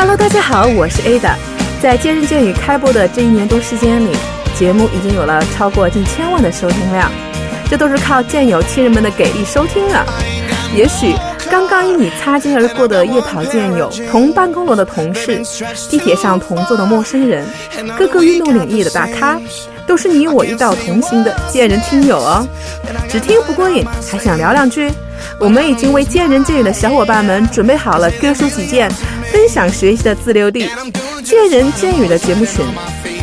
Hello，大家好，我是 Ada。在《见人见语》开播的这一年多时间里，节目已经有了超过近千万的收听量，这都是靠见友亲人们的给力收听啊！也许刚刚与你擦肩而过的夜跑见友、同办公楼的同事、地铁上同坐的陌生人、各个运动领域的大咖，都是你我一道同行的见人听友哦。只听不过瘾，还想聊两句？我们已经为见人见语的小伙伴们准备好了各抒己见、分享学习的自留地——见人见语的节目群。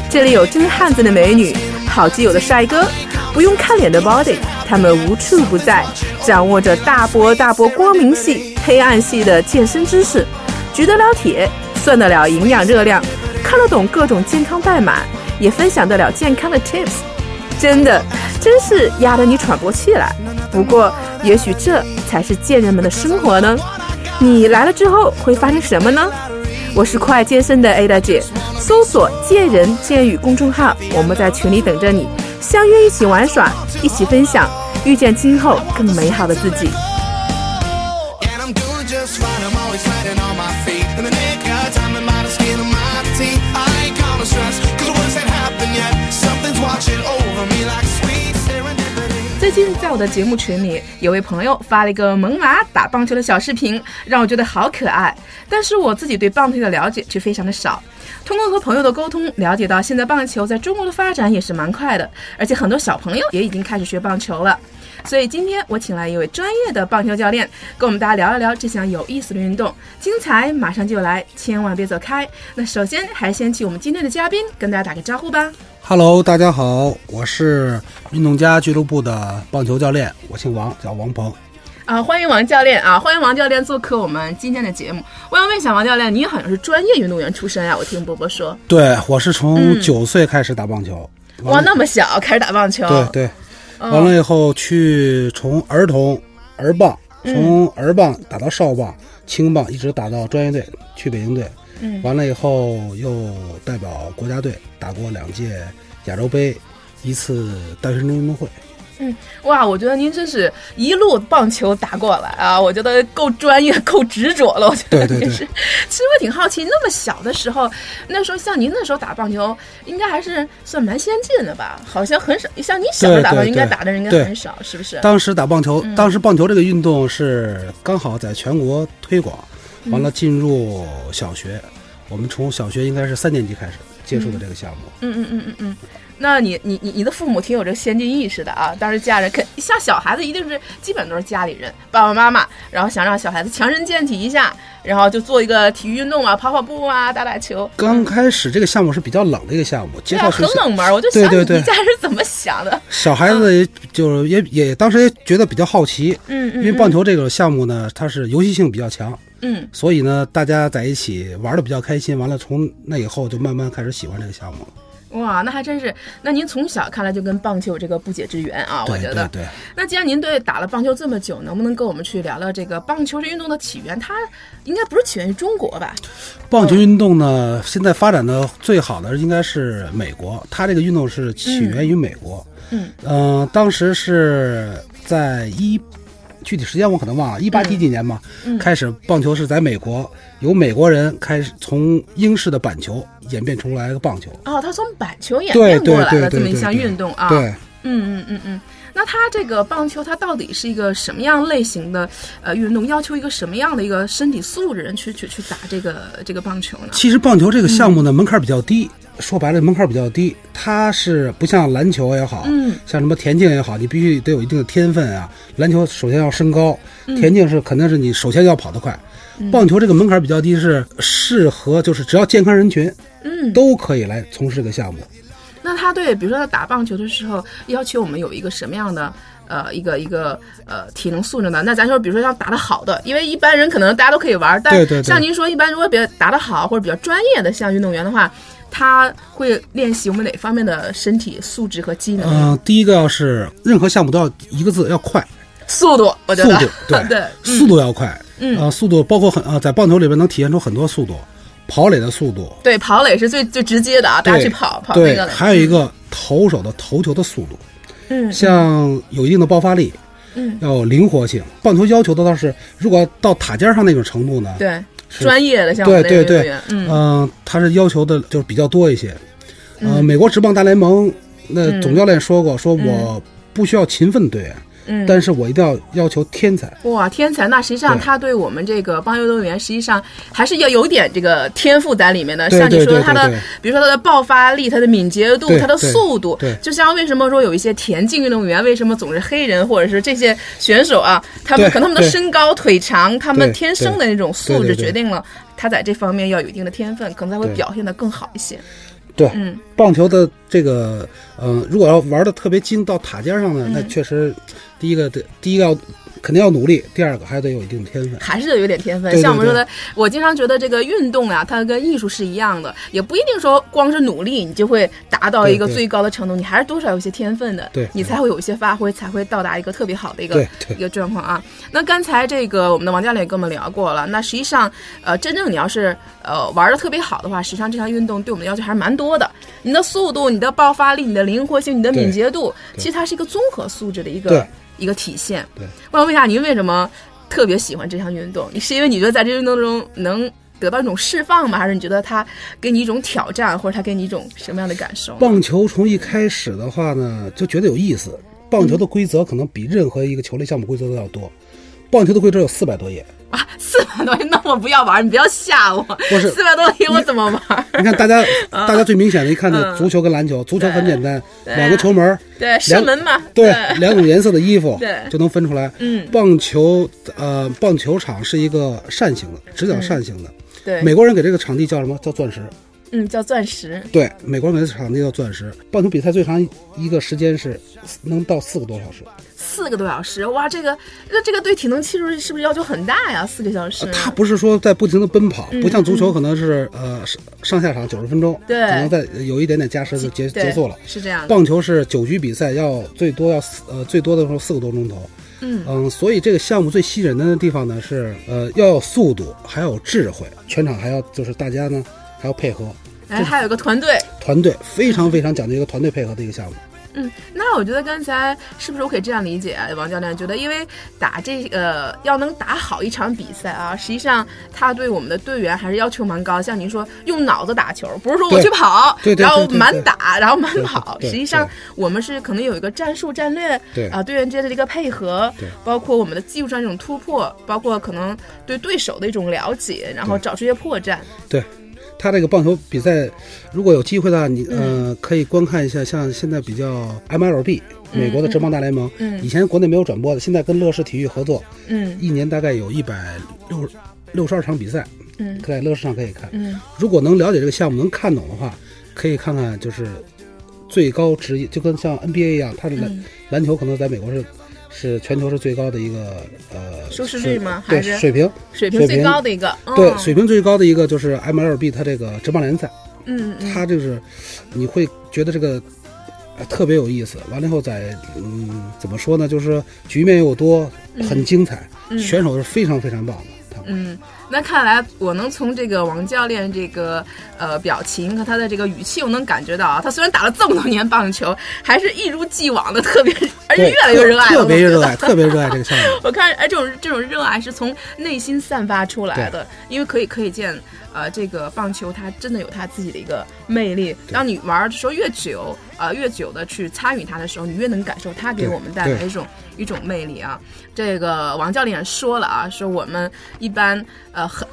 这里有真汉子的美女，好基友的帅哥，不用看脸的 body，他们无处不在，掌握着大波大波光明系、黑暗系的健身知识，举得了铁，算得了营养热量，看得懂各种健康代码，也分享得了健康的 tips。真的，真是压得你喘不过气来。不过，也许这才是贱人们的生活呢。你来了之后会发生什么呢？我是酷爱健身的 Ada 姐，搜索“健人健语”公众号，我们在群里等着你，相约一起玩耍，一起分享，遇见今后更美好的自己。最近在我的节目群里，有位朋友发了一个猛犸打棒球的小视频，让我觉得好可爱。但是我自己对棒球的了解却非常的少。通过和朋友的沟通，了解到现在棒球在中国的发展也是蛮快的，而且很多小朋友也已经开始学棒球了。所以今天我请来一位专业的棒球教练，跟我们大家聊一聊这项有意思的运动。精彩马上就来，千万别走开。那首先还先请我们今天的嘉宾跟大家打个招呼吧。Hello，大家好，我是运动家俱乐部的棒球教练，我姓王，叫王鹏。啊，欢迎王教练啊！欢迎王教练做客我们今天的节目。我想问一下王教练，你好像是专业运动员出身啊？我听波波说。对，我是从九岁开始打棒球。哇，那么小开始打棒球？对对。完了以后去从儿童儿棒，从儿棒打到少棒、青棒，一直打到专业队，去北京队。嗯。完了以后又代表国家队打过两届亚洲杯，一次大学生运动会。嗯，哇，我觉得您真是一路棒球打过来啊！我觉得够专业、够执着了。我觉得对对对。其实我挺好奇，那么小的时候，那时候像您那时候打棒球，应该还是算蛮先进的吧？好像很少，像你小时候打棒球，应该打的人应该很少，是不是？当时打棒球，嗯当时棒球这个运动是刚好在全国推广，完了进入小学，我们从小学应该是三年级开始接触的这个项目。嗯嗯嗯嗯嗯。那你你你你的父母挺有这个先进意识的啊！当时家人肯像小孩子一定是基本都是家里人爸爸妈妈，然后想让小孩子强身健体一下，然后就做一个体育运动啊，跑跑步啊，打打球。刚开始这个项目是比较冷的一个项目，介绍学校、啊、很冷门，我就想对对对你家是怎么想的？小孩子也就也也当时也觉得比较好奇，嗯嗯，因为棒球这个项目呢，它是游戏性比较强，嗯，所以呢大家在一起玩的比较开心，完了从那以后就慢慢开始喜欢这个项目了。哇，那还真是。那您从小看来就跟棒球有这个不解之缘啊，我觉得。对对。那既然您对打了棒球这么久，能不能跟我们去聊聊这个棒球这运动的起源？它应该不是起源于中国吧？棒球运动呢，现在发展的最好的应该是美国，它这个运动是起源于美国。嗯。嗯、呃，当时是在一。具体时间我可能忘了，一八几几年嘛，嗯、开始棒球是在美国，由美国人开始从英式的板球演变出来一个棒球。哦，它从板球演变过来的这么一项运动啊。对，嗯嗯嗯嗯。那它这个棒球，它到底是一个什么样类型的呃运动？要求一个什么样的一个身体素质人去去去打这个这个棒球呢？其实棒球这个项目呢，嗯、门槛比较低。说白了，门槛比较低，它是不像篮球也好，嗯，像什么田径也好，你必须得有一定的天分啊。篮球首先要身高，嗯、田径是肯定是你首先要跑得快。嗯、棒球这个门槛比较低，是适合就是只要健康人群，嗯，都可以来从事这个项目。那他对，比如说他打棒球的时候，要求我们有一个什么样的？呃，一个一个呃体能素质呢？那咱说，比如说要打得好的，因为一般人可能大家都可以玩，但像您说，一般如果比较打得好或者比较专业的像运动员的话，他会练习我们哪方面的身体素质和机能？嗯、呃，第一个要是任何项目都要一个字，要快，速度，我觉得。速度 对对，速度要快，嗯，呃，速度包括很啊、呃，在棒球里边能体现出很多速度，跑垒的速度，对，跑垒是最最直接的啊，大家去跑跑对，那个，还有一个投手的投球的速度，嗯，像有一定的爆发力。嗯，要有灵活性。棒球要求的倒是，如果到塔尖上那种程度呢，对，是专业的，像我们对对对嗯。嗯，他是要求的就是比较多一些。呃，嗯。美国职棒大联盟那嗯。总教练说过，说我不需要勤奋的队员，嗯，但是我一定要要求天才。哇，天才！那实际上他对我们这个棒球运动员，实际上还是要有点这个天赋在里面的。像你说的他的比如说他的爆发力、他的敏捷度、他的速度，就像为什么说有一些田径运动员为什么总是黑人，或者是这些选手啊，他们可能他们的身高、腿长，他们天生的那种素质决定了他在这方面要有一定的天分，可能才会表现得更好一些。对，嗯。棒球的这个，呃，如果要玩的特别精到塔尖上呢，那嗯。确实，第一个得第一个要肯定要努力，第二个还得有一定的天分。还是得有点天分。对对像我们说的，我经常觉得这个运动啊，它跟艺术是一样的，也不一定说光是努力你就会达到一个最高的程度，你还是多少有些天分的，对你才会有一些发挥，才会到达一个特别好的一个一个状况啊。那刚才这个我们的王教练也跟我们聊过了，那实际上呃，真正你要是呃玩的特别好的话，实际上这项运动对我们的要求还是蛮多的。你的速度、你的爆发力、你的灵活性、你的敏捷度，其实它是一个综合素质的一个对一个体现。对，我想问一下，您为什么特别喜欢这项运动？你是因为你觉得在这运动中能得到一种释放吗？还是你觉得它给你一种挑战，或者它给你一种什么样的感受？棒球从一开始的话呢，就觉得有意思。棒球的规则可能比任何一个球类项目规则都要多。棒球的规则有四百多页，啊，四百多页，那我不要玩，你不要吓我。不是四百多页我怎么玩？你看大家，大家最明显的一看呢，嗯足球跟篮球，足球很简单，两个球门儿，对，射门嘛，对，两种颜色的衣服，对就能分出来。嗯，棒球，呃，棒球场是一个扇形的，直角扇形的。对，美国人给这个场地叫什么？叫钻石。嗯叫钻石，对，美国人给这场地叫钻石。棒球比赛最长一个时间是能到四个多小时。四个多小时，哇，这个那这个对体能期数是不是要求很大呀？四个小时，呃它不是说在不停的奔跑，嗯不像足球可能是呃上上下场九十分钟，对可能在有一点点加时就结结束了。是这样的，棒球是九局比赛，要最多要四呃最多的时候四个多钟头。嗯嗯，所以这个项目最吸引人的地方呢是呃要有速度，还要有智慧，全场还要就是大家呢还要配合，哎，还有个团队，团队非常非常讲究一个团队配合的一个项目。嗯，那我觉得刚才是不是我可以这样理解啊？王教练觉得，因为打这个要能打好一场比赛啊，实际上他对我们的队员还是要求蛮高。像您说用脑子打球，不是说我去跑，对对然后满打，然后满跑。实际上我们是可能有一个战术战略，对啊，队员之间的一个配合对，包括我们的技术上这种突破，包括可能对对手的一种了解，然后找出一些破绽。对，他这个棒球比赛，如果有机会的话，你嗯。呃可以观看一下，像现在比较 MLB 美国的职棒大联盟，嗯以前国内没有转播的，现在跟乐视体育合作，嗯。一年大概有一百六六十二场比赛，嗯。在乐视上可以看。嗯。如果能了解这个项目，能看懂的话，可以看看就是最高职业，就跟像 NBA 一样，它的篮、嗯。篮球可能在美国是是全球是最高的一个呃收视率水吗对还是？水平，水平最高的一个，对嗯水平最高的一个就是 MLB 它这个职棒联赛，嗯嗯它就是你会觉得这个。呃特别有意思，完了以后在嗯怎么说呢？就是局面又多，很精彩，嗯。选手是非常非常棒的。嗯，那看来我能从这个王教练这个呃表情和他的这个语气，我能感觉到啊，他虽然打了这么多年棒球，还是一如既往的特别，而且越来越热爱了。特别热爱，特别热爱这个项目。我看，哎，这种这种热爱是从内心散发出来的，因为可以可以见，呃，这个棒球它真的有它自己的一个魅力。当你玩的时候越久，呃，越久的去参与它的时候，你越能感受它给我们带来一种一种魅力啊。这个王教练说了啊，说我们一般呃很。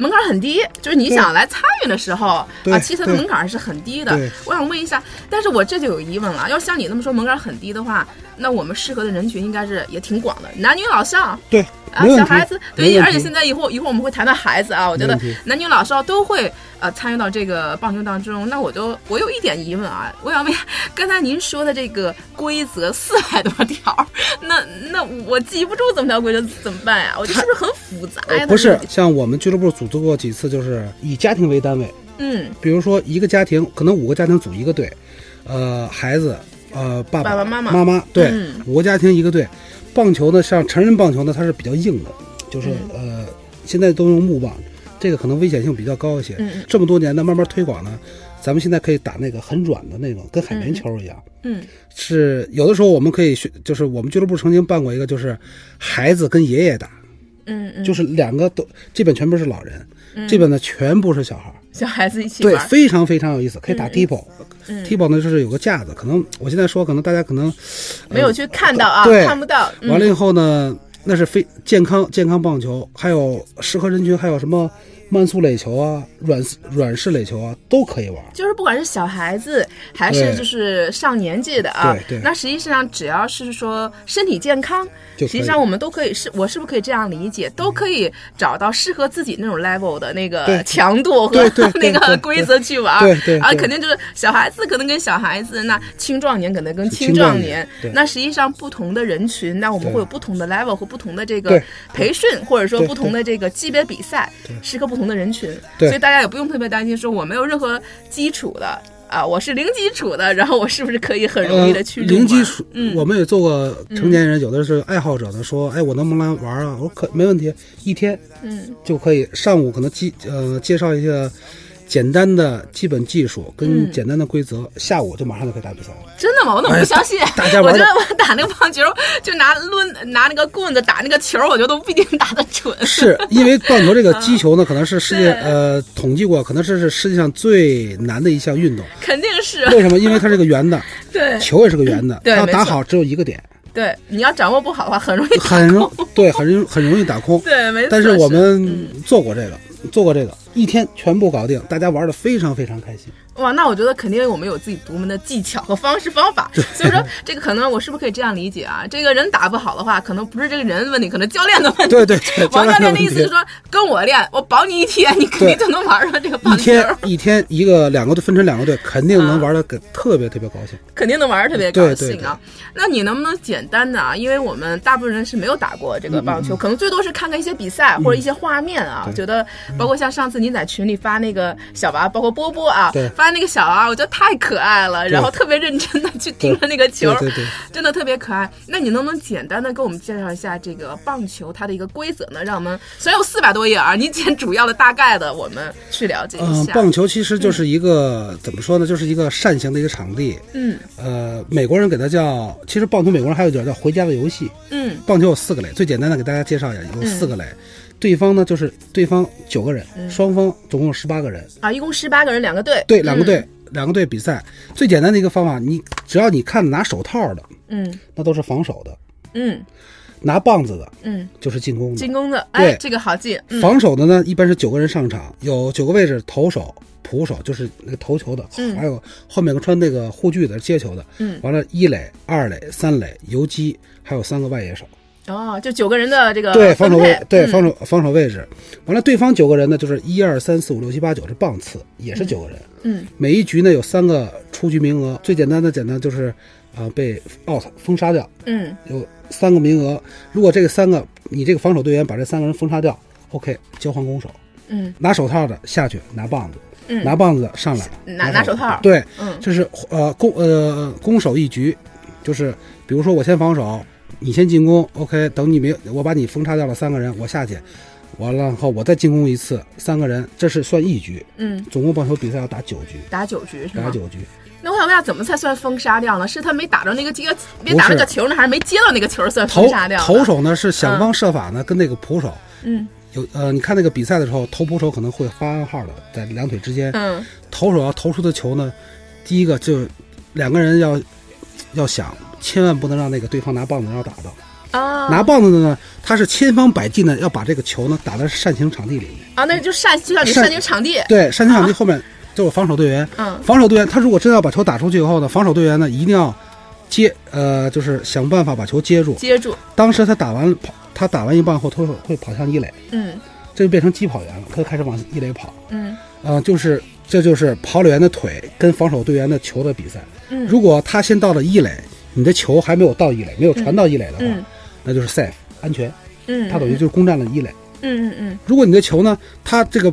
门槛很低，就是你想来参与的时候啊，其实它的门槛是很低的。我想问一下，但是我这就有疑问了，要像你那么说门槛很低的话，那我们适合的人群应该是也挺广的，男女老少，对，啊，小孩子，对，而且现在以后一会儿我们会谈到孩子啊，我觉得男女老少都会呃参与到这个棒球当中。那我就我有一点疑问啊，我想问，刚才您说的这个规则四百多条，那那我记不住怎么条规则怎么办呀？我觉得是不是很复杂呀？呃不是像我们俱乐部组织过几次，就是以家庭为单位，嗯，比如说一个家庭可能五个家庭组一个队，呃，孩子，呃，爸爸爸妈妈妈妈，对，嗯五个家庭一个队。棒球呢，像成人棒球呢，它是比较硬的，就是、嗯。呃，现在都用木棒，这个可能危险性比较高一些。嗯嗯。这么多年呢，慢慢推广呢，咱们现在可以打那个很软的那种，跟海绵球一样。嗯是有的时候我们可以学，就是我们俱乐部曾经办过一个，就是孩子跟爷爷打，嗯嗯，就是两个都这边全部是老人，嗯。这边呢全部是小孩。小孩子一起对，非常非常有意思，可以打嗯 t i p o 嗯 p o 呢就是有个架子，可能我现在说，可能大家可能没有去看到啊，对看不到。嗯完了以后呢，那是非健康健康棒球，还有适合人群，还有什么慢速垒球啊、软软式垒球啊，都可以玩。就是不管是小孩子还是就是上年纪的啊对，对。那实际上只要是说身体健康，就实际上我们都可以是，我是不是可以这样理解，都可以找到适合自己那种 level 的那个强度和 那个规则去玩。啊，对对。啊肯定就是小孩子可能跟小孩子，那青壮年可能跟青青壮壮年对。那实际上不同的人群，那我们会有不同的 level 和不同的这个培训，或者说不同的这个级别比赛，适合不同的人群。所以大家也不用特别担心，说我没有任何基础的啊，我是零基础的，然后我是不是可以很容易的去呃、零基础，嗯，我们也做过成年人，有的是爱好者呢，说，哎，我能不能来玩啊？我说可没问题，一天嗯就可以。上午可能介呃介绍一下简单的基本技术跟嗯简单的规则，下午就马上就可以打比赛了。真的吗？我怎么不相信？哎大家玩我觉得我打那个棒球，就拿抡拿那个棍子打那个球，我觉得都不一定打得准。是因为棒球这个击球呢，可能是世界对呃统计过，可能是是世界上最难的一项运动。肯定是为什么？因为它是个圆的，对球也是个圆的，对没错它打好只有一个点，对，你要掌握不好的话，很容易很容对，很容很容易打空。对，没错。但是我嗯们做过这个，做过这个，一天全部搞定，大家玩的非常非常开心。哇，那我觉得肯定我们有自己独门的技巧和方式方法。所以说，这个可能我是不是可以这样理解啊？这个人打不好的话，可能不是这个人的问题，可能教练的问题。对对对，王教练的意思是是说，跟我练，我保你一天，你肯定就能玩上这个棒球，一天一天一个两个队分成两个队，肯定能玩的特别特别高兴。肯定能玩的特别高兴啊。那你能不能简单的啊？因为我们大部分人是没有打过这个棒球，可能最多是看看一些比赛或者一些画面啊。对觉得包括像上次你在群里发那个小娃，包括波波啊对，发那个小娃，我觉得太可爱了，然后特别认真的去盯着那个球，对对对，真的特别可爱。那你能不能简单的给我们介绍一下这个棒球它的一个规则呢？让我们虽然有四百多页啊，你捡主要的、大概的，我们去了解嗯一，下。棒球其实就是一个、怎么说呢，就是一个扇形的一个场地。嗯呃，美国人给它叫，其实棒球美国人还有一点叫回家的游戏。嗯棒球有四个垒，最简单的给大家介绍一下，有四个垒。对方呢就是对方九个人，嗯双方总共有十八个人。啊，一共十八个人，两个队。对，两个嗯队，两个队比赛。最简单的一个方法，你只要你看拿手套的，嗯那都是防守的；嗯拿棒子的，嗯，就是进攻的。进攻的，哎，这个好记。嗯防守的呢，一般是九个人上场，有九个位置，投手、捕手，就是那个投球的，嗯还有后面穿那个护具的接球的，嗯，完了，一垒、二垒、三垒、游击，还有三个外野手。哦，就九个人的这个对，防守，位对嗯防守防守位置。完了，对方九个人呢，就是一二三四五六七八九是棒次，也是九个人。嗯每一局呢有三个出局名额，最简单的简单就是，啊、被 out 封杀掉，嗯有三个名额。如果这个三个你这个防守队员把这三个人封杀掉，OK，交换攻守，嗯拿手套的下去拿棒子，嗯，拿棒子的上来拿拿手套对，嗯这是呃攻呃攻守一局，就是比如说我先防守，你先进攻，OK，等你没有我把你封杀掉了三个人，我下去，完了后我再进攻一次，三个人，这是算一局。嗯，总共棒球比赛要打九局，打九局是吗？打九局。那我想问下，怎么才算封杀掉呢？是他没打着那个接，没打那个球呢，还是没接到那个球算封投杀掉？投，手呢是想方设法呢跟那个捕手嗯有呃，你看那个比赛的时候，投捕手可能会发暗号的，在两腿之间，嗯投手要投出的球呢，第一个就两个人要要想，千万不能让那个对方拿棒子要打到。啊，拿棒子的呢，他是千方百计呢要把这个球呢打在扇形场地里面。啊，那就扇就像你扇形场地，对，扇形场地后面就有防守队员。嗯防守队员他如果真要把球打出去以后呢，防守队员呢一定要接，呃，就是想办法把球接住。接住，当时他打完跑，他打完一棒后，他会会跑向一垒，嗯这就变成击跑员了，他就开始往一垒跑。嗯呃，就是这就是跑垒员的腿跟防守队员的球的比赛。嗯。如果他先到了一垒，你的球还没有到一垒，没有传到一垒的话，嗯。那就是 safe 安全，嗯，他等于就是攻占了一垒。嗯嗯嗯。如果你的球呢，他这个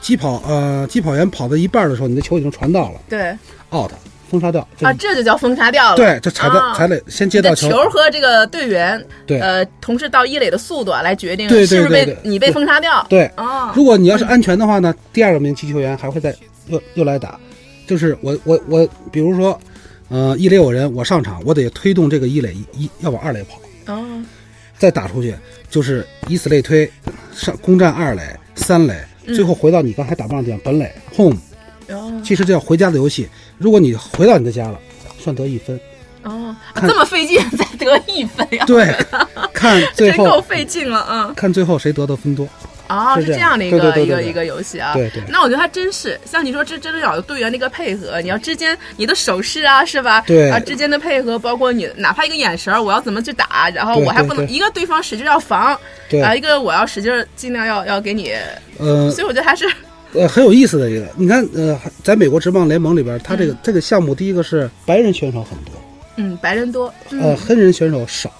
击跑呃击跑员跑到一半的时候，你的球已经传到了对。out 封杀掉，啊，这就叫封杀掉了。对，就踩在啊。踩垒先接到球，球和这个队员，对。呃，同时到一垒的速度啊，来决定是不是被你被封杀掉。对。哦，如果你要是安全的话呢，第二个名击球员还会再又又来打，就是我我我，比如说，呃，一垒有人，我上场，我得推动这个一垒一一要往二垒跑，哦，再打出去就是以此类推，上攻占二垒、三垒，嗯最后回到你刚才打棒的地方本垒 home。哦其实这叫回家的游戏。如果你回到你的家了，算得一分。哦，啊这么费劲才得一分呀？对，看最真够后费劲了，啊。看最后谁得的分多。哦，是是这样的一个一个一个游戏啊。对对那我觉得还真是，像你说这真的要有队员的一个配合，你要之间你的手势啊，是吧？对啊，之间的配合，包括你哪怕一个眼神儿，我要怎么去打，然后我还不能一个对方使劲要防，对，啊，一个我要使劲尽量要要给你，呃所以我觉得还是 呃很有意思的一个。你看，呃，在美国职棒联盟里边，他这个、嗯这个项目，第一个是白人选手很多，嗯白人多，呃，嗯黑人选手少，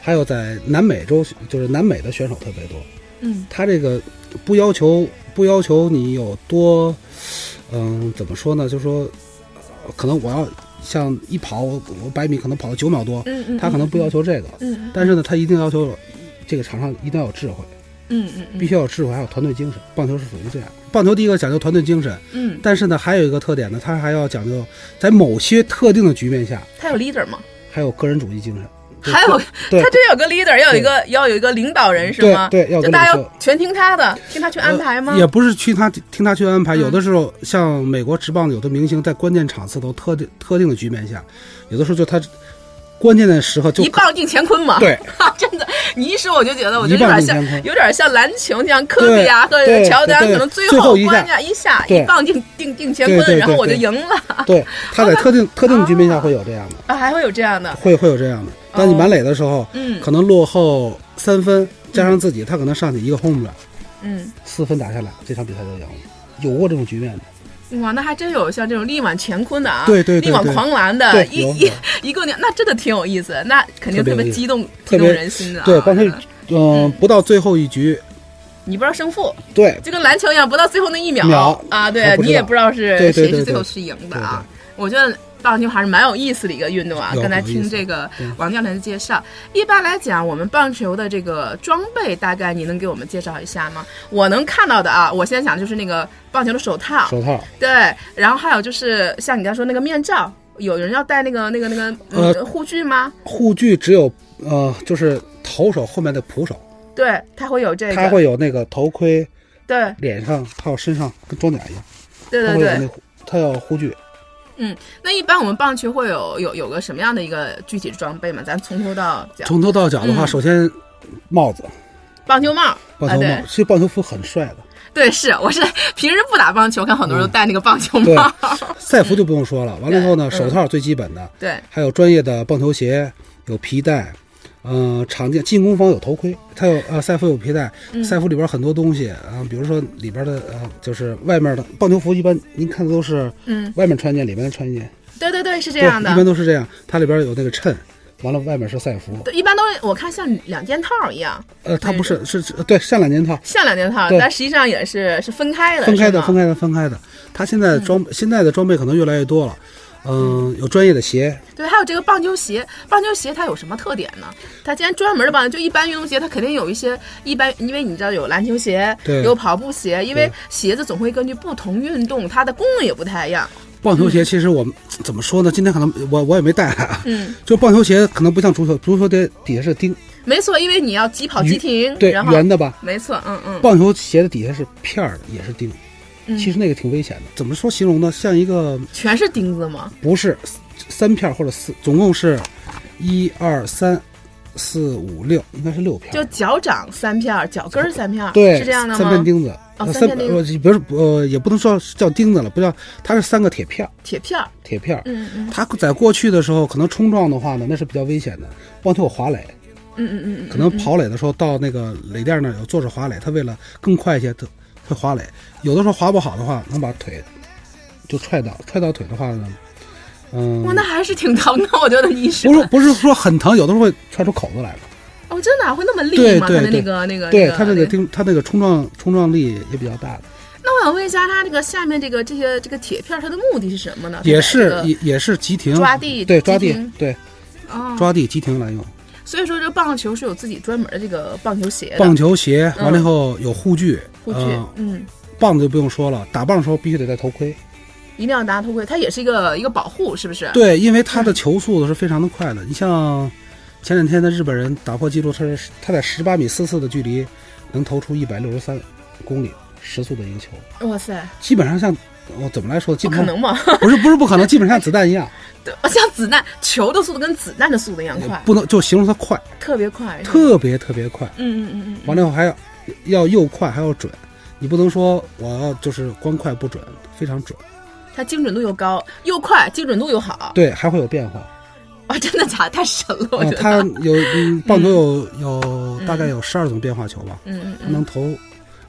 还有在南美洲，就是南美的选手特别多。嗯他这个不要求不要求你有多，嗯、怎么说呢？就是说，呃可能我要像一跑，我我百米可能跑到九秒多，嗯嗯，他可能不要求这个，但是呢，他一定要求这个场上一定要有智慧，嗯嗯嗯必须要有智慧，还有团队精神。棒球是属于这样，棒球第一个讲究团队精神，嗯，但是呢，还有一个特点呢，它还要讲究在某些特定的局面下，他有 leader 吗？还有个人主义精神。就还有 他真有个 leader，要有一个要有一个领导人是吗？对对，要就大家要全听他的，听他去安排吗？呃也不是去他听他去安排，嗯有的时候像美国职棒有的明星在关键场次都特定特定的局面下，有的时候就他关键的时刻就一棒定乾坤嘛。对，真的，你一说我就觉得，我觉得有点像。有点像篮球，像科比啊和对乔丹，可能最最后一关键一下一棒定定定乾坤，然后我就赢了对，他在 特定特定局面下会有这样的，啊，还会有这样的，会会有这样的。当你满垒的时候，嗯可能落后三分，加上自己，他可能上去一个 home run，嗯，四分打下来，这场比赛就赢了。有过这种局面的，哇，那还真有像这种力挽乾坤的啊，对对对力挽狂澜的，一一一个年，那真的挺有意思，那肯定特特别激动，激特别动人心的啊。对，棒球真的，嗯，不到最后一局，你不知道胜负，对，就跟篮球一样，不到最后那一秒秒啊，对你也不知道是谁是最后是赢的啊。我觉得棒球还是蛮有意思的一个运动啊。刚才听这个王教练的介绍，一般来讲，我们棒球的这个装备，大概你能给我们介绍一下吗？我能看到的啊，我现在讲的就是那个棒球的手套，手套，对，然后还有就是像你刚才说那个面罩。有人要戴那个那个那个呃嗯护具吗？护具只有呃，就是投手后面的捕手，对，他会有这个，他会有那个头盔，对脸上还有身上跟装甲一样，对对对他要护具。那一般我们棒球会有有有个什么样的一个具体的装备吗？咱从头到脚，从头到脚的话，嗯。首先帽子，棒球帽，啊，棒球帽，对其实棒球服很帅的。对，是我是平时不打棒球，看很多人都戴那个棒球帽，赛服就不用说了，完了以后呢，嗯。手套最基本的，对，还有专业的棒球鞋，有皮带，呃，常见进攻方有头盔，它有呃赛服有皮带，嗯。赛服里边很多东西啊、比如说里边的呃，就是外面的棒球服，一般您看的都是嗯，外面穿一件，里面穿一件，对对对，是这，样的。一。般都是这样，它里边有那个衬，完了外面是赛服，对，一般都是我看像两件套一样，呃，它不是是。是对像两件套，像两件套，对。但实际上也是是分开的，分开的，分开的，分开的。它现在装、现在的装备可能越来越多了，嗯，有专业的鞋，对，还有这个棒球鞋，棒球鞋它有什么特点呢？它既然专门的棒，就一般运动鞋，它肯定有一些一般，因为你知道有篮球鞋，对有跑步鞋，因为鞋子总会根据不同运动，它的功能也不太一样。棒球鞋其实我们、怎么说呢？今天可能我我也没带来啊。嗯，就棒球鞋可能不像足球，足球的底下是钉，没错，因为你要急跑急停，对，然后圆的吧。没错，嗯嗯，棒球鞋的底下是片儿的，也是钉。嗯其实那个挺危险的。怎么说形容呢？像一个全是钉子吗？不是三片儿或者四，总共是一二三四五六，应该是六片儿。就脚掌三片儿，脚跟儿三片儿，对，是这样的吗？三片钉子，哦呃三片钉子呃，不是呃，也不能说叫钉子了，不叫，它是三个铁片儿，铁片儿，铁片儿。嗯嗯它在过去的时候，可能冲撞的话呢，那是比较危险的。棒球有滑垒，嗯嗯嗯嗯，可能跑垒的时候到那个垒垫那儿有坐着滑垒，它为了更快一些，他会滑垒。有的时候滑不好的话，能把腿就踹到，踹到腿的话呢，嗯哇，，那还是挺疼的，我觉得你是不是不是说很疼，有的时候会踹出口子来的。哦，真的啊会那么利吗？它的那个那个对，他那个钉，他那个冲撞冲撞力也比较大的，那我想问一下，它这个下面这个这些这个铁片儿，它的目的是什么呢？也是也也是急停抓地对抓地对哦，抓地急停来用。所以说这个棒球是有自己专门的这个棒球鞋的棒球鞋嗯完了以后有护具，护具呃，嗯，棒子就不用说了，打棒的时候必须得戴头盔。一定要拿头盔，它也是一个一个保护，是不是？对，因为它的球速度是非常的快的。你像前两天的日本人打破纪录，他是他在十八米四四的距离能投出一百六十三公里时速的一个球，哇塞，基本上像我怎么来说，基本上不可能吗？不是不是不可能，基本上像子弹一样，对，像子弹球的速度跟子弹的速度一样快，不能就形容它快，特别快，特别特别快。嗯嗯嗯嗯，完了以后还要要又快还要准，你不能说我要就是光快不准，非常准，它精准度又高，又快，精准度又好，对，还会有变化。啊，真的假的？太神了，我觉，得。啊它有嗯，棒球有有大概有十二种变化球吧，嗯嗯嗯，它能投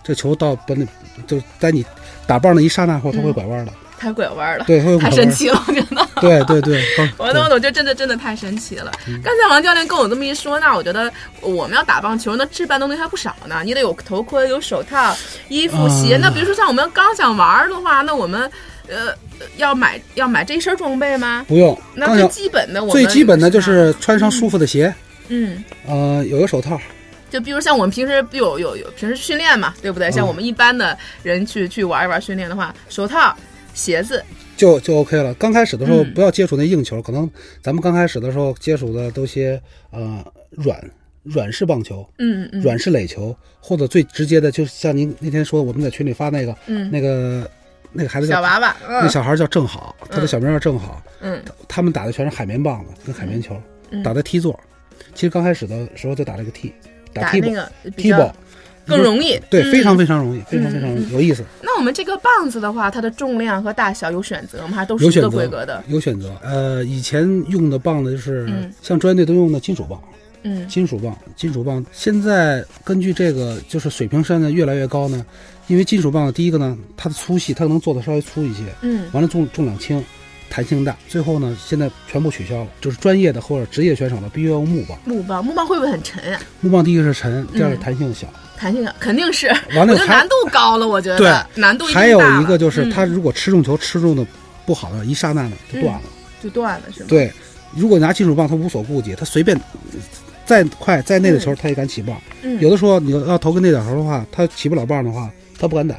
这球到本里，就在你打棒的一刹那后，它会拐弯的，太拐弯了，对。太神奇了，我觉得。对对对，嗯我懂我懂，就真的真的太神奇了。刚才王教练跟我这么一说，那我觉得我们要打棒球，那置办东西还不少呢。你得有头盔、有手套、衣服、鞋。啊那比如说像我们刚想玩的话，那我们呃要买要买这一身装备吗？不用。那最基本的，我们最基本的就是穿上舒服的鞋，嗯。呃，有个手套，就比如像我们平时有有有平时训练嘛，对不对？像嗯。我们一般的人去去玩一玩训练的话，手套、鞋子，就就 OK 了。刚开始的时候嗯。不要接触那硬球，可能咱们刚开始的时候接触的都些呃软软式棒球、嗯嗯软式垒球，或者最直接的，就像您那天说我们在群里发那个嗯，那个那个孩子叫小娃娃，嗯。那小孩叫正好，他的小名叫正好，嗯。他们打的全是海绵棒子跟海绵球，嗯。打的 T 座。其实刚开始的时候就打了个 T，打那个比较更容易，对，嗯非常非常容易，非常非常有意思。那我们这个棒子的话，它的重量和大小有选择吗？还都是一个有选择规格的？有选择。呃，以前用的棒子就是嗯像专业队都用的金属棒，嗯金属棒，金属棒。现在根据这个就是水平现在越来越高呢，因为金属棒第一个呢，它的粗细它能做的稍微粗一些，嗯完了重重量轻，弹性大。最后呢，现在全部取消了，就是专业的或者职业选手呢，必须要用木棒。木棒，木棒会不会很沉啊？木棒第一个是沉，第二个嗯弹性小。弹性肯定是，完了难度高了，我觉得对难度还有一个就是，嗯他如果吃中球吃中的不好的一刹那呢，就断了。就断了是吗？，对，如果拿金属棒，他无所顾忌，他随便再快再内的球，他也敢起棒。嗯，有的时候你要投个内角球的话，他起不了棒的话，他不敢打。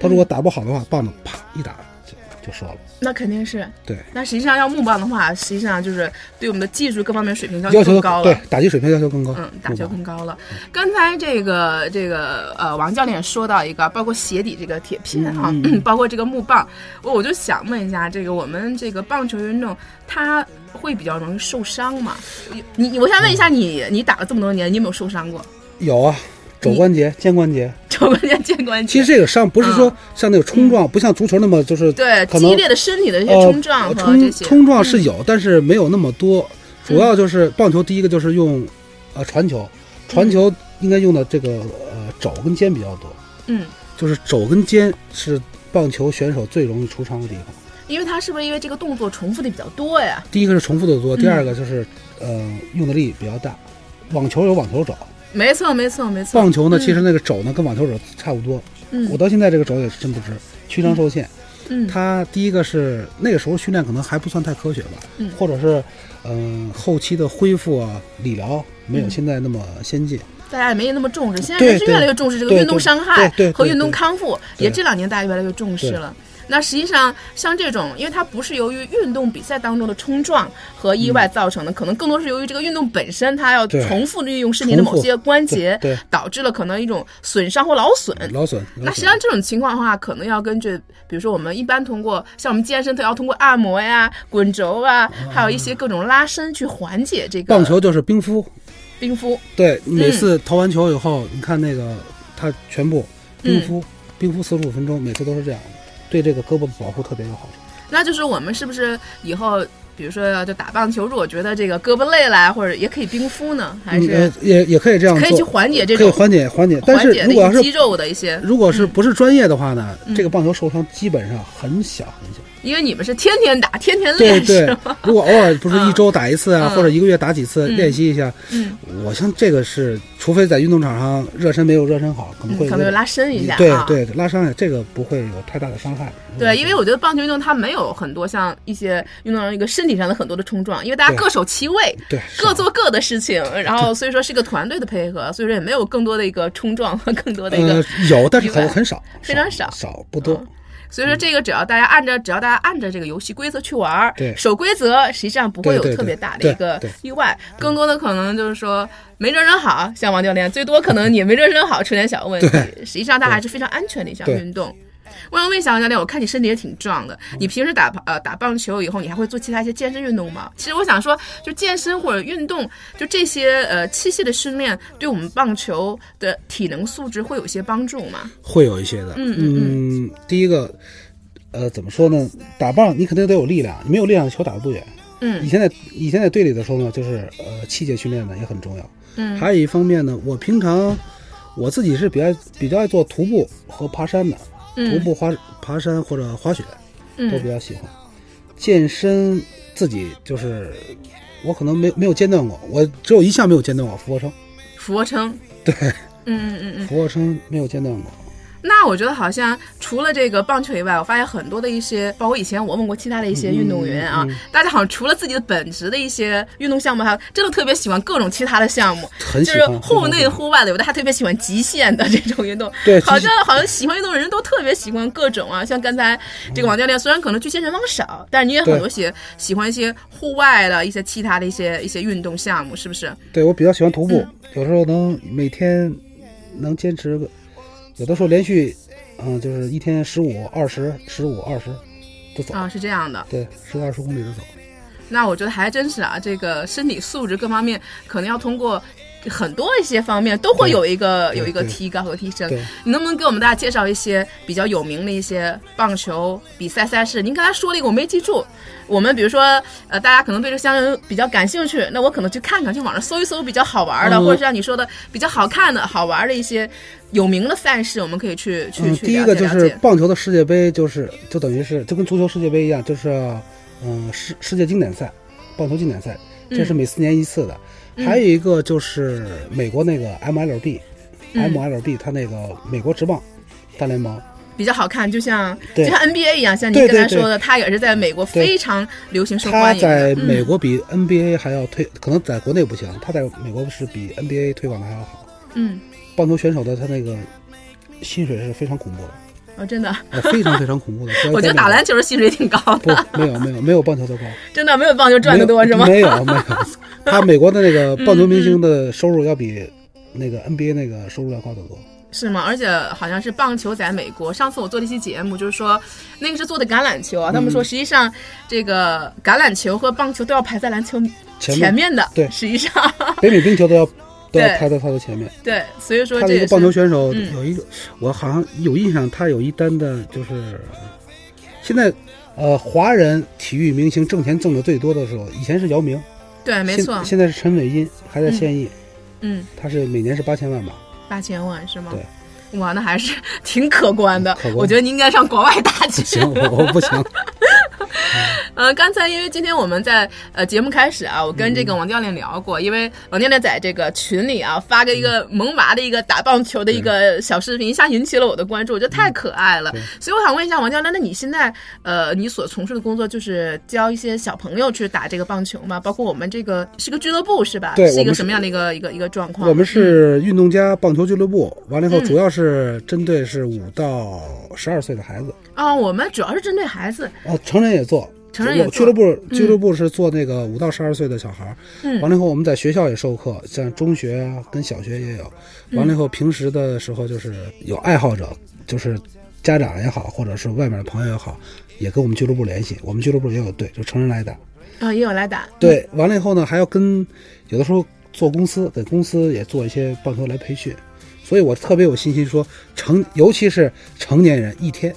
他如果打不好的话，棒子啪一打就就折了。那肯定是。对，那实际上要木棒的话，实际上就是对我们的技术各方面水平要要求求更高了。对打击水平要求更高。嗯，打球更高了。刚才这个这个呃，王教练说到一个，包括鞋底这个铁片哈，嗯包括这个木棒，我我就想问一下，这个我们这个棒球运动，它会比较容易受伤吗？你你，我想问一下你，你打了这么多年，你有没有受伤过？有啊，肘关节、肩关节。肘关节、肩关节？其实这个伤不是说像那个冲撞，不像足球那么就是嗯对激烈的身体的一些呃冲撞冲些，冲撞是有，但是没有那么多。主要就是棒球，第一个就是用呃传球，传球应该用的这个呃肘跟肩比较多，嗯，就是肘跟肩是棒球选手最容易出伤的地方。因为它是不是因为这个动作重复的比较多呀？第一个是重复的多，嗯第二个就是呃用的力比较大。网球有网球肘，没错，没错，没错。棒球呢嗯其实那个肘呢跟网球肘差不多。嗯我到现在这个肘也是真不直，曲张受限。嗯它第一个是那个时候训练可能还不算太科学吧，嗯或者是嗯、呃后期的恢复啊理疗没有嗯现在那么先进。大家也没那么重视，现在对人是越来越重视这个运动伤害和运动康复，也这两年大家越来越重视了。那实际上，像这种，因为它不是由于运动比赛当中的冲撞和意外造成的，可能更多是由于这个运动本身，它要重复运用身体的某些关节导致了可能一种损伤或劳损。劳损。那实际上这种情况的话，可能要根据，比如说我们一般通过像我们健身，它要通过按摩呀、滚轴啊，还有一些各种拉伸去缓解这个棒球就是冰敷，冰敷。对，每嗯次投完球以后，你看那个他全部冰敷，冰敷四十五分钟，每次都是这样的，对这个胳膊的保护特别有好处。那就是我们是不是以后，比如说要就打棒球，如果觉得这个胳膊累了，或者也可以冰敷呢？还是也也可以这样可以去，缓解这种可以缓解缓解。但是缓解的如果要是一些肌肉的一些？如果是不是专业的话呢，嗯这个棒球受伤基本上很小很小。因为你们是天天打，天天练，对对。是吗？，如果偶尔不是一周打一次啊，嗯。或者一个月打几次嗯。练习一下，嗯，我像这个是，除非在运动场上热身没有热身好，可能会嗯可能会拉伸一下对啊。对，拉伤害这个不会有太大的伤害。对，因为我觉得棒球运动它没有很多像一些运动员一个身体上的很多的冲撞，因为大家各守其位，对各做各的事情，然后所以说是一个团队的配合，所以说也没有更多的一个冲撞和更多的一个呃有，但是很很少，非常少。少不多。所以说这个只要大家按照只要大家按照这个游戏规则去玩儿，对。守规则，实际上不会有特别大的一个对意外，更多的可能就是说没热身好，像王教练最多可能你没热身好出点小问题，实际上它还是非常安全的一项运动。我想问一下王教练，我看你身体也挺壮的，你平时打呃打棒球以后，你还会做其他一些健身运动吗？其实我想说，就健身或者运动，就这些呃器械的训练，对我们棒球的体能素质会有一些帮助吗？会有一些的。嗯嗯第一个，呃，怎么说呢？打棒你肯定得有力量，你没有力量，球打不远。嗯以前在以前在队里的时候呢，就是呃器械训练呢也很重要。嗯还有一方面呢，我平常我自己是比较比较爱做徒步和爬山的，徒嗯步滑爬山或者滑雪都比嗯较喜欢。健身自己就是我可能没没有间断过，我只有一项没有间断过，俯卧撑。俯卧撑，对，嗯嗯嗯嗯。俯卧撑没有间断过。那我觉得好像除了这个棒球以外，我发现很多的一些，包括以前我问过其他的一些运动员啊，嗯嗯大家好像除了自己的本职的一些运动项目，还有真的特别喜欢各种其他的项目，就是户内户外的，有的还特别喜欢极限的这种运动。对好像好像喜欢运动的人都特别喜欢各种啊，像刚才这个王教练，虽然可能去健身房少，但是你也很多喜喜欢一些户外的一些其他的一些一些运动项目，是不是？对我比较喜欢徒步，嗯有时候能每天能坚持个，有的时候连续，嗯，就是一天十五、二十、十五、二十都走，啊，是这样的。对，十个二十公里就走。那我觉得还真是啊，这个身体素质各方面可能要通过很多一些方面都会有一个有一个提高和提升对。你能不能给我们大家介绍一些比较有名的一些棒球比赛赛事？您刚才说了一个我没记住。我们比如说，呃，大家可能对这个项目比较感兴趣，那我可能去看看，去网上搜一搜比较好玩的，嗯或者是像你说的比较好看的好玩的一些有名的赛事，我们可以去去嗯，去第一个就是。棒球的世界杯，就是就等于是就跟足球世界杯一样，就是嗯世世界经典赛，棒球经典赛，这是每四年一次的。嗯还有一个就是美国那个 MLB，MLB、嗯。MLB 它那个美国职棒大联盟，比较好看，就像就像 NBA 一样，像您对对对刚才说的，它也是在美国非常流行受它欢迎的。在嗯。美国比 NBA 还要推，可能在国内不行，它在美国是比 NBA 推广的还要好。嗯，棒球选手的他那个薪水是非常恐怖的，哦，真的，哦非常非常恐怖的。我觉得打篮球的薪水挺高不的，没有没有没有棒球的高，真的没有棒球赚的多是吗？没有没有，他美国的那个 棒球明星的收入要比那个 NBA 那个收入要高得多。是吗？而且好像是棒球在美国。上次我做了一期节目，就是说那个是做的橄榄球啊。他们嗯说，实际上这个橄榄球和棒球都要排在篮球前前面的。对实际上北美冰球都要 都要排在他的前面。对，所以说这一个棒球选手嗯有一个，我好像有印象，他有一单的就是现在呃华人体育明星挣钱挣的最多的时候，以前是姚明，对，没错，现在是陈伟殷还在现役，嗯，他是每年是八千万吧。八千万是吗？对。哇，那还是 挺可观的。观我觉得你应该上国外打去。行，我我不行。呃，刚才因为今天我们在呃节目开始啊，我跟这个王教练聊过，因为王教练在这个群里啊发个一个萌娃的一个打棒球的一个小视频，一下引起了我的关注，我觉得太可爱了。对所以我想问一下王教练，那你现在呃你所从事的工作就是教一些小朋友去打这个棒球吗？包括我们这个是个俱乐部是吧？对是是一个什么样的一个一个一个状况？我们是运动家棒球俱乐部，完了以后嗯主要是针对是五到十二岁的孩子，啊、我们主要是针对孩子，哦，成人也做。有俱乐部，俱乐部是做那个五到十二岁的小孩儿。嗯完了以后，我们在学校也授课，像中学啊跟小学也有。完了以后，平时的时候就是有爱好者，就是家长也好，或者是外面的朋友也好，也跟我们俱乐部联系。我们俱乐部也有队，就成人来打。啊、也有来打，对，完了以后呢，还要跟有的时候做公司，给公司也做一些棒球来培训，所以我特别有信心说成，尤其是成年人一天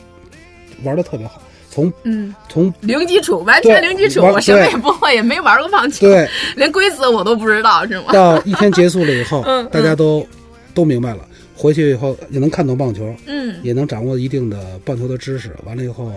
玩的特别好，从嗯，从零基础，完全零基础，我什么也不会，也没玩过棒球，对。连规则我都不知道，是吗？到一天结束了以后 嗯，大家都都明白了，回去以后也能看懂棒球，嗯。也能掌握一定的棒球的知识，完了以后，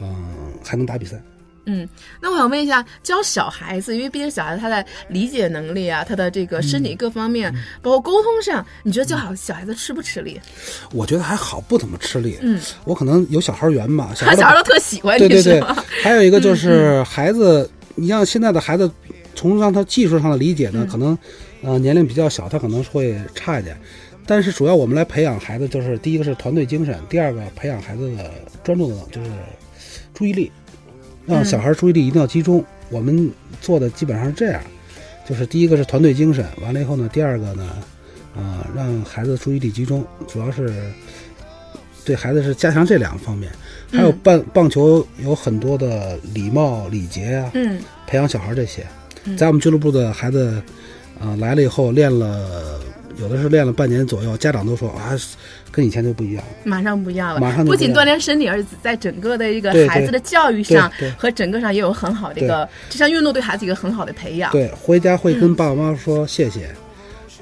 嗯，还能打比赛。嗯，那我想问一下，教小孩子，因为毕竟小孩子他在理解能力啊，他的这个身嗯体各方面，包括沟通上，你觉得教好小孩子吃不吃力？我觉得还好，不怎么吃力。嗯，我可能有小孩缘吧，小他孩的小孩都特喜欢你，对对对还有一个就是孩子，你像现在的孩子，从让他技术上的理解呢，可能呃年龄比较小，他可能会差一点。但是主要我们来培养孩子，就是第一个是团队精神，第二个培养孩子的专注的就是注意力，让小孩注意力一定要集中。我们做的基本上是这样，就是第一个是团队精神，完了以后呢，第二个呢，呃，让孩子注意力集中，主要是对孩子是加强这两个方面。还有棒棒球有很多的礼貌礼节啊，嗯，培养小孩这些。在我们俱乐部的孩子，呃，来了以后练了，有的是练了半年左右，家长都说啊，跟以前就不一样了，马上不一样了。马上不仅锻炼身体，而且在整个的一个孩子的教育上和整个上也有很好的一个就像运动对孩子一个很好的培养。对，回家会跟爸爸妈妈说谢谢，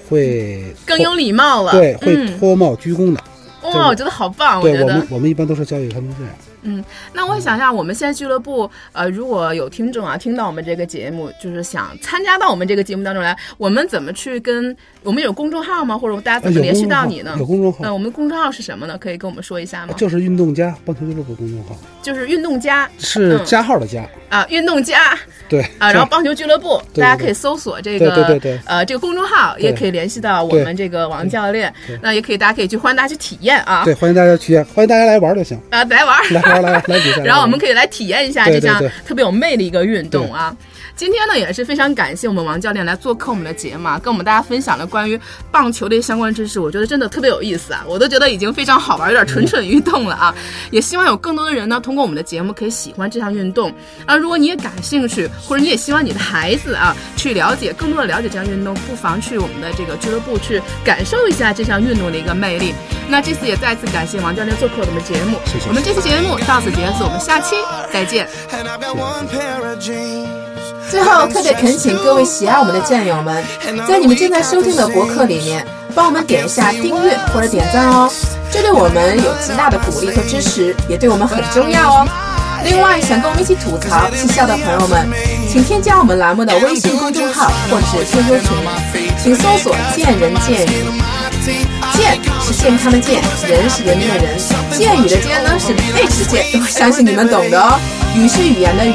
会更有礼貌了。对，会脱帽鞠躬的。哇，我觉得好棒！对我们，我们一般都是教育他们这样。嗯，那我想一下，我们现在俱乐部，呃，如果有听众啊听到我们这个节目，就是想参加到我们这个节目当中来，我们怎么去跟我们有公众号吗？或者大家怎么联系到你呢？有公众号。那我们公众号是什么呢？可以跟我们说一下吗？就是运动家棒球俱乐部公众号。就是运动家，是加号的加啊，运动家。对啊，然后棒球俱乐部，大家可以搜索这个对对对呃这个公众号，也可以联系到我们这个王教练。那也可以，大家可以去欢迎大家去体验啊。对，欢迎大家体验，欢迎大家来玩就行啊，来玩，来玩来来比赛。然后我们可以来体验一下这项特别有魅力一个运动啊！今天呢也是非常感谢我们王教练来做客我们的节目，跟我们大家分享了关于棒球的相关知识，我觉得真的特别有意思啊！我都觉得已经非常好玩，有点蠢蠢欲动了啊！也希望有更多的人呢通过我们的节目可以喜欢这项运动啊！如果你也感兴趣，或者你也希望你的孩子啊去了解更多的了解这项运动，不妨去我们的这个俱乐部去感受一下这项运动的一个魅力。那这次也再次感谢王教练做客我们的节目，谢谢。我们这期节目到此结束，我们下期再见。最后，特别恳请各位喜爱我们的战友们，在你们正在收听的博客里面，帮我们点一下订阅或者点赞哦，这对我们有极大的鼓励和支持，也对我们很重要哦。另外，想跟我们一起吐槽、嬉笑的朋友们，请添加我们栏目的微信公众号或者是 QQ 群，请搜索“见人见语”。健是健康的健，人是人民的人，健语的健呢是背齿健，我相信你们懂的哦。语是语言的语。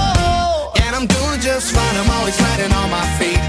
Just fine. I'm always fighting on my feet.